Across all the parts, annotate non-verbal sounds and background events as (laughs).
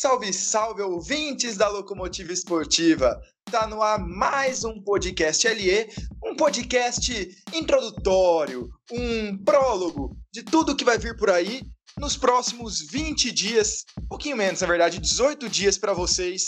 Salve, salve, ouvintes da Locomotiva Esportiva! Tá no ar mais um podcast LE, um podcast introdutório, um prólogo de tudo que vai vir por aí nos próximos 20 dias, um pouquinho menos, na verdade, 18 dias para vocês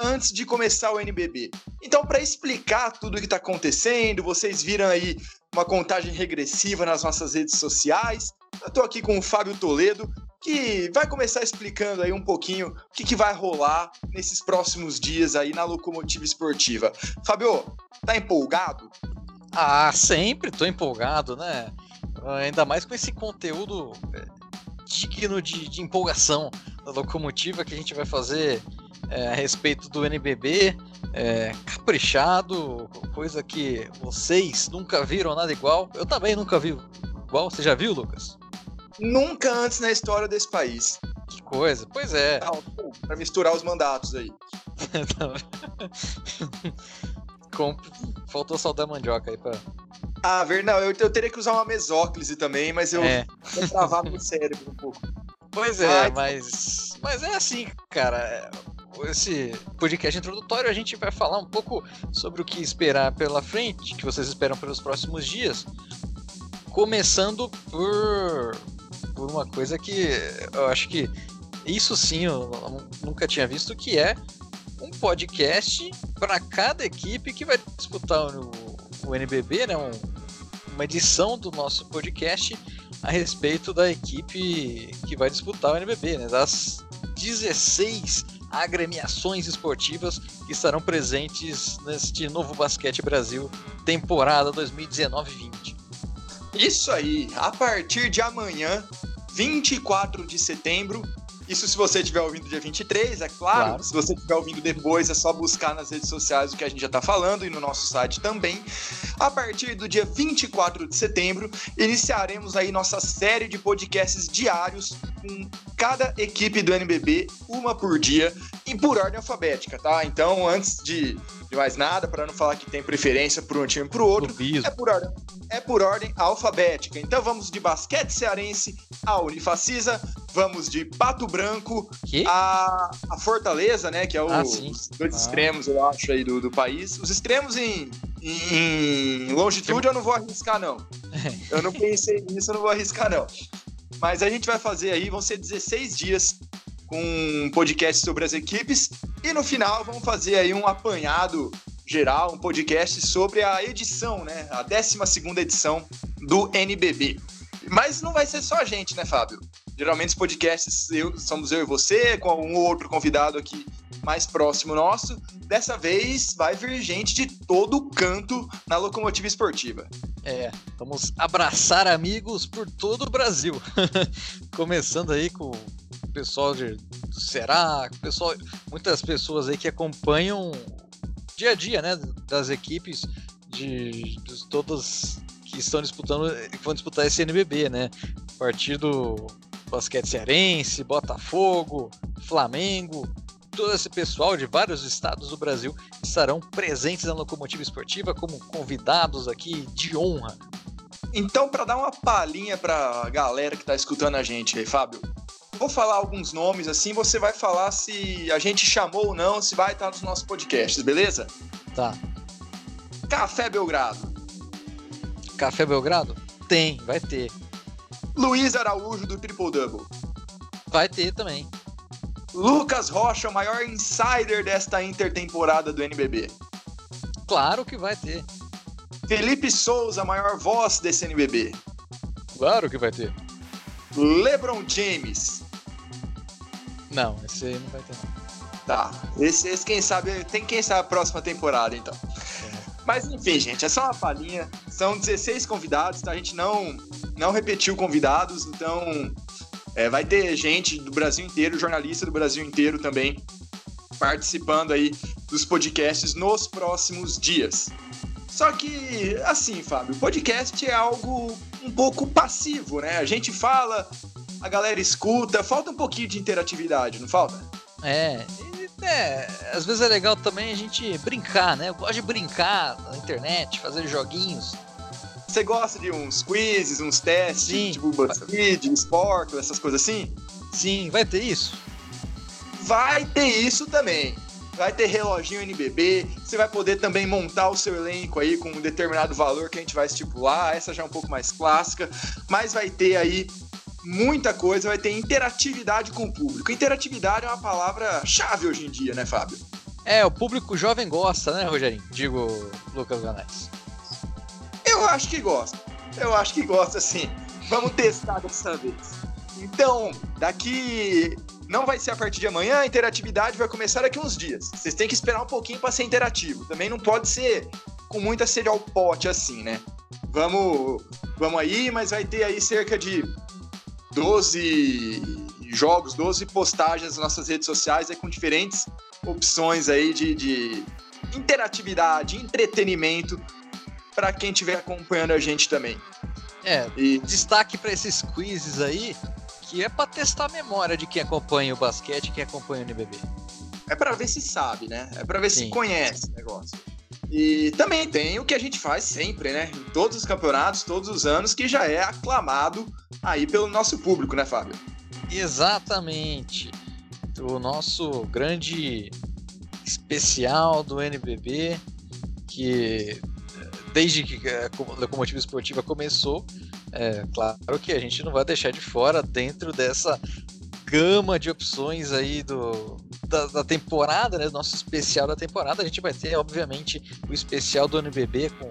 antes de começar o NBB. Então, para explicar tudo o que está acontecendo, vocês viram aí uma contagem regressiva nas nossas redes sociais. Eu estou aqui com o Fábio Toledo, que vai começar explicando aí um pouquinho o que, que vai rolar nesses próximos dias aí na locomotiva esportiva. Fábio, tá empolgado? Ah, sempre tô empolgado, né? Ainda mais com esse conteúdo é, digno de, de empolgação da locomotiva que a gente vai fazer é, a respeito do NBB, é, caprichado, coisa que vocês nunca viram nada igual. Eu também nunca vi igual. Você já viu, Lucas? Nunca antes na história desse país. Que coisa, pois é. Para misturar os mandatos aí. (laughs) Com... Faltou só da mandioca aí pra. Ah, ver, não, eu, eu teria que usar uma mesóclise também, mas eu é. vou travar no cérebro um pouco. Pois é, mas. Mas é assim, cara. Esse podcast introdutório a gente vai falar um pouco sobre o que esperar pela frente, que vocês esperam pelos próximos dias. Começando por por uma coisa que eu acho que isso sim eu nunca tinha visto, que é um podcast para cada equipe que vai disputar o, o NBB, né? Um, uma edição do nosso podcast a respeito da equipe que vai disputar o NBB, né? Das 16 agremiações esportivas que estarão presentes neste novo Basquete Brasil temporada 2019-20. Isso aí, a partir de amanhã, 24 de setembro, isso se você estiver ouvindo dia 23, é claro. claro. Se você estiver ouvindo depois, é só buscar nas redes sociais o que a gente já está falando e no nosso site também. A partir do dia 24 de setembro, iniciaremos aí nossa série de podcasts diários com cada equipe do NBB, uma por dia e por ordem alfabética, tá? Então, antes de, de mais nada, para não falar que tem preferência por um time para o outro, é por, ordem, é por ordem alfabética. Então, vamos de basquete cearense a Unifacisa, vamos de Pato Branco a, a Fortaleza, né? Que é o, ah, os dois ah. extremos, eu acho, aí do, do país. Os extremos em, em, em longitude eu não vou arriscar, não. (laughs) Eu não pensei nisso, eu não vou arriscar, não. Mas a gente vai fazer aí, vão ser 16 dias com um podcast sobre as equipes. E no final vamos fazer aí um apanhado geral, um podcast sobre a edição, né? A 12 edição do NBB. Mas não vai ser só a gente, né, Fábio? Geralmente os podcasts eu, somos eu e você, com um ou outro convidado aqui mais próximo nosso. Dessa vez vai vir gente de todo canto na locomotiva esportiva. É, vamos abraçar amigos por todo o Brasil. (laughs) Começando aí com pessoal de, Ceará, pessoal, muitas pessoas aí que acompanham dia a dia, né, das equipes de, de todas que estão disputando, que vão disputar esse NBB, né? A partir do basquete cearense, Botafogo, Flamengo, todo esse pessoal de vários estados do Brasil estarão presentes na locomotiva esportiva como convidados aqui de honra. Então, para dar uma palhinha para a galera que está escutando a gente aí, Fábio, vou falar alguns nomes assim, você vai falar se a gente chamou ou não, se vai estar nos nossos podcasts, beleza? Tá. Café Belgrado. Café Belgrado? Tem, vai ter. Luiz Araújo do Triple Double. Vai ter também. Lucas Rocha, o maior insider desta intertemporada do NBB. Claro que vai ter. Felipe Souza, a maior voz desse NBB. Claro que vai ter. LeBron James. Não, esse aí não vai ter. Tá, esse, esse quem sabe, tem quem sabe a próxima temporada então. É. Mas enfim, gente, é só uma palhinha. São 16 convidados, tá? A gente não, não repetiu convidados, então é, vai ter gente do Brasil inteiro, jornalista do Brasil inteiro também, participando aí dos podcasts nos próximos dias. Só que, assim, Fábio, podcast é algo um pouco passivo, né? A gente fala, a galera escuta, falta um pouquinho de interatividade, não falta? É, é, às vezes é legal também a gente brincar, né? Eu gosto de brincar na internet, fazer joguinhos. Você gosta de uns quizzes, uns testes, Sim. tipo BuzzFeed, Sport, essas coisas assim? Sim, vai ter isso? vai ter isso também. Vai ter reloginho NBB, você vai poder também montar o seu elenco aí com um determinado valor que a gente vai estipular, essa já é um pouco mais clássica, mas vai ter aí muita coisa, vai ter interatividade com o público. Interatividade é uma palavra chave hoje em dia, né, Fábio? É, o público jovem gosta, né, Rogerinho? Digo, Lucas Ganais. Eu acho que gosta. Eu acho que gosta, sim. Vamos testar dessa vez. Então, daqui. Não vai ser a partir de amanhã, a interatividade vai começar daqui uns dias. Vocês têm que esperar um pouquinho para ser interativo. Também não pode ser com muita sede ao pote assim, né? Vamos, vamos aí, mas vai ter aí cerca de 12 jogos, 12 postagens nas nossas redes sociais aí com diferentes opções aí de, de interatividade, entretenimento para quem estiver acompanhando a gente também. É, e... destaque para esses quizzes aí, que é para testar a memória de quem acompanha o basquete e quem acompanha o NBB. É para ver se sabe, né? É para ver Sim. se conhece o negócio. E também tem o que a gente faz sempre, né? Em todos os campeonatos, todos os anos, que já é aclamado aí pelo nosso público, né, Fábio? Exatamente. O nosso grande especial do NBB, que desde que a locomotiva esportiva começou, é claro que a gente não vai deixar de fora dentro dessa gama de opções aí do, da, da, temporada, né? Nosso especial da temporada. A gente vai ter, obviamente, o especial do NBB com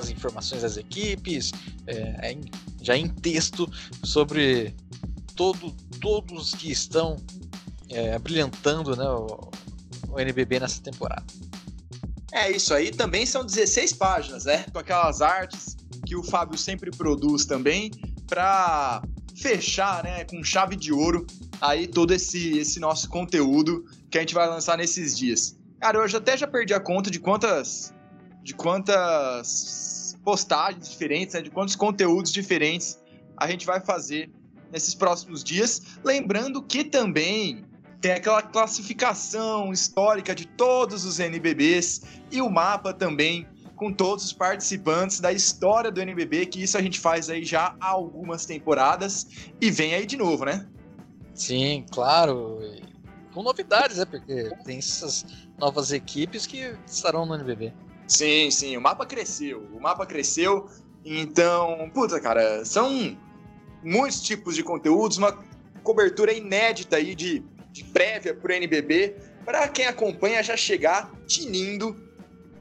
as informações das equipes, é, já em texto sobre todo, todos que estão é, brilhantando né, o, o NBB nessa temporada. É, isso aí também são 16 páginas, né? Com aquelas artes que o Fábio sempre produz também, para fechar, né, com chave de ouro aí todo esse, esse nosso conteúdo que a gente vai lançar nesses dias. Cara, eu até já perdi a conta de quantas de quantas postagens diferentes, né, de quantos conteúdos diferentes a gente vai fazer nesses próximos dias. Lembrando que também tem aquela classificação histórica de todos os NBBs e o mapa também com todos os participantes da história do NBB, que isso a gente faz aí já há algumas temporadas e vem aí de novo, né? Sim, claro. Com novidades, né? Porque tem essas novas equipes que estarão no NBB. Sim, sim, o mapa cresceu. O mapa cresceu. Então, puta, cara, são muitos tipos de conteúdos, uma cobertura inédita aí de de prévia para o NBB, para quem acompanha já chegar tinindo,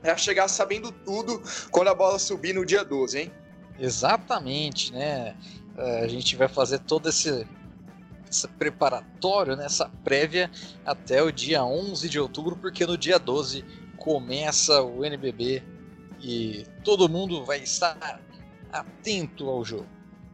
já chegar sabendo tudo quando a bola subir no dia 12, hein? Exatamente, né? É, a gente vai fazer todo esse, esse preparatório, né? essa prévia até o dia 11 de outubro, porque no dia 12 começa o NBB e todo mundo vai estar atento ao jogo.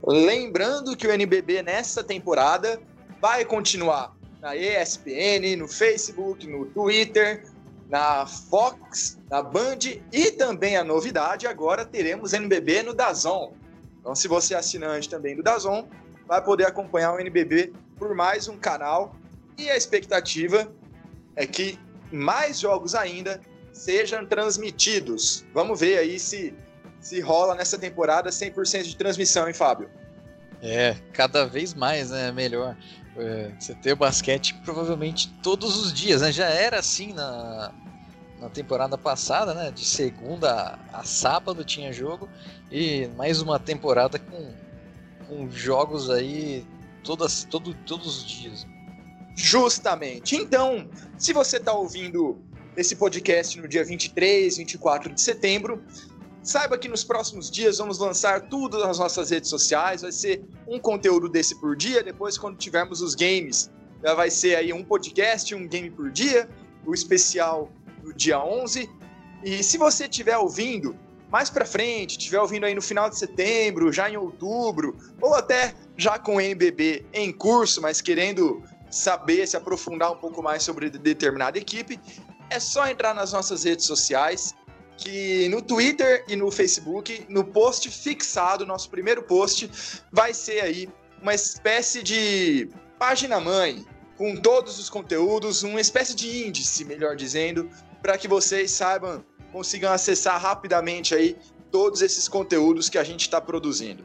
Lembrando que o NBB nessa temporada vai continuar na ESPN, no Facebook, no Twitter, na Fox, na Band e também a novidade, agora teremos NBB no Dazon. Então, se você é assinante também do Dazon, vai poder acompanhar o NBB por mais um canal. E a expectativa é que mais jogos ainda sejam transmitidos. Vamos ver aí se, se rola nessa temporada 100% de transmissão, hein, Fábio? É, cada vez mais, né? Melhor. É, você ter basquete provavelmente todos os dias, né? Já era assim na, na temporada passada, né? De segunda a sábado tinha jogo e mais uma temporada com, com jogos aí todas, todo, todos os dias. Justamente. Então, se você está ouvindo esse podcast no dia 23, 24 de setembro, Saiba que nos próximos dias vamos lançar tudo nas nossas redes sociais. Vai ser um conteúdo desse por dia. Depois, quando tivermos os games, já vai ser aí um podcast, um game por dia. O especial no dia 11. E se você estiver ouvindo mais para frente, estiver ouvindo aí no final de setembro, já em outubro, ou até já com o NBB em curso, mas querendo saber, se aprofundar um pouco mais sobre determinada equipe, é só entrar nas nossas redes sociais que no Twitter e no Facebook, no post fixado, nosso primeiro post, vai ser aí uma espécie de página mãe com todos os conteúdos, uma espécie de índice, melhor dizendo, para que vocês saibam, consigam acessar rapidamente aí todos esses conteúdos que a gente está produzindo.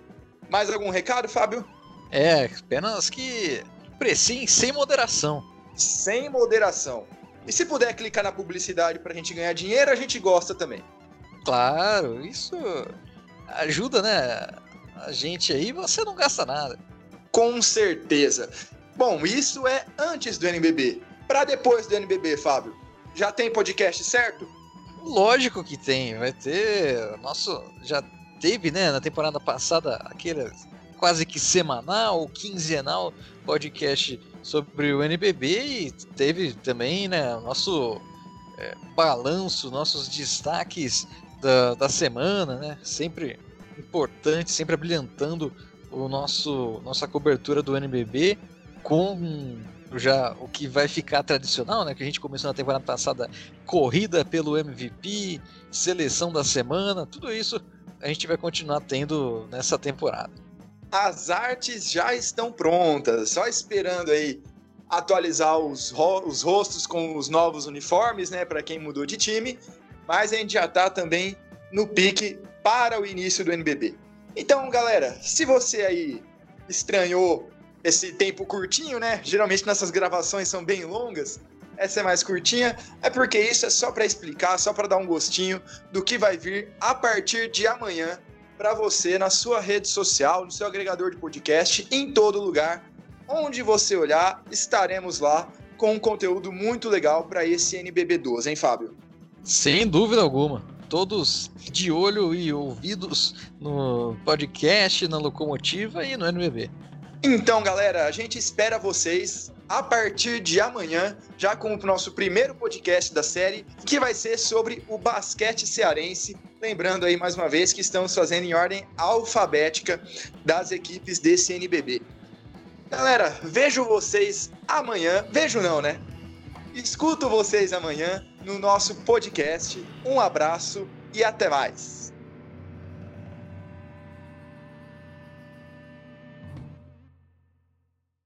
Mais algum recado, Fábio? É, apenas que preciem sem moderação. sem moderação. E se puder clicar na publicidade pra gente ganhar dinheiro, a gente gosta também. Claro, isso ajuda, né? A gente aí, você não gasta nada. Com certeza. Bom, isso é antes do NBB. Para depois do NBB, Fábio, já tem podcast certo? Lógico que tem, vai ter. Nosso. Já teve, né, na temporada passada, aquele quase que semanal, quinzenal podcast sobre o NBB e teve também, né, nosso é, balanço, nossos destaques da, da semana, né, sempre importante, sempre brilhantando o nosso nossa cobertura do NBB com já o que vai ficar tradicional, né? Que a gente começou na temporada passada, corrida pelo MVP, seleção da semana, tudo isso a gente vai continuar tendo nessa temporada. As artes já estão prontas, só esperando aí atualizar os, ro os rostos com os novos uniformes, né? Para quem mudou de time, mas a gente já está também no pique para o início do NBB. Então, galera, se você aí estranhou esse tempo curtinho, né? Geralmente nessas gravações são bem longas. Essa é mais curtinha, é porque isso é só para explicar, só para dar um gostinho do que vai vir a partir de amanhã para você na sua rede social, no seu agregador de podcast, em todo lugar. Onde você olhar, estaremos lá com um conteúdo muito legal para esse NBB12, hein, Fábio? Sem dúvida alguma. Todos de olho e ouvidos no podcast, na locomotiva e no NBB. Então, galera, a gente espera vocês a partir de amanhã, já com o nosso primeiro podcast da série, que vai ser sobre o basquete cearense. Lembrando aí mais uma vez que estamos fazendo em ordem alfabética das equipes desse NBB. Galera, vejo vocês amanhã. Vejo não, né? Escuto vocês amanhã no nosso podcast. Um abraço e até mais.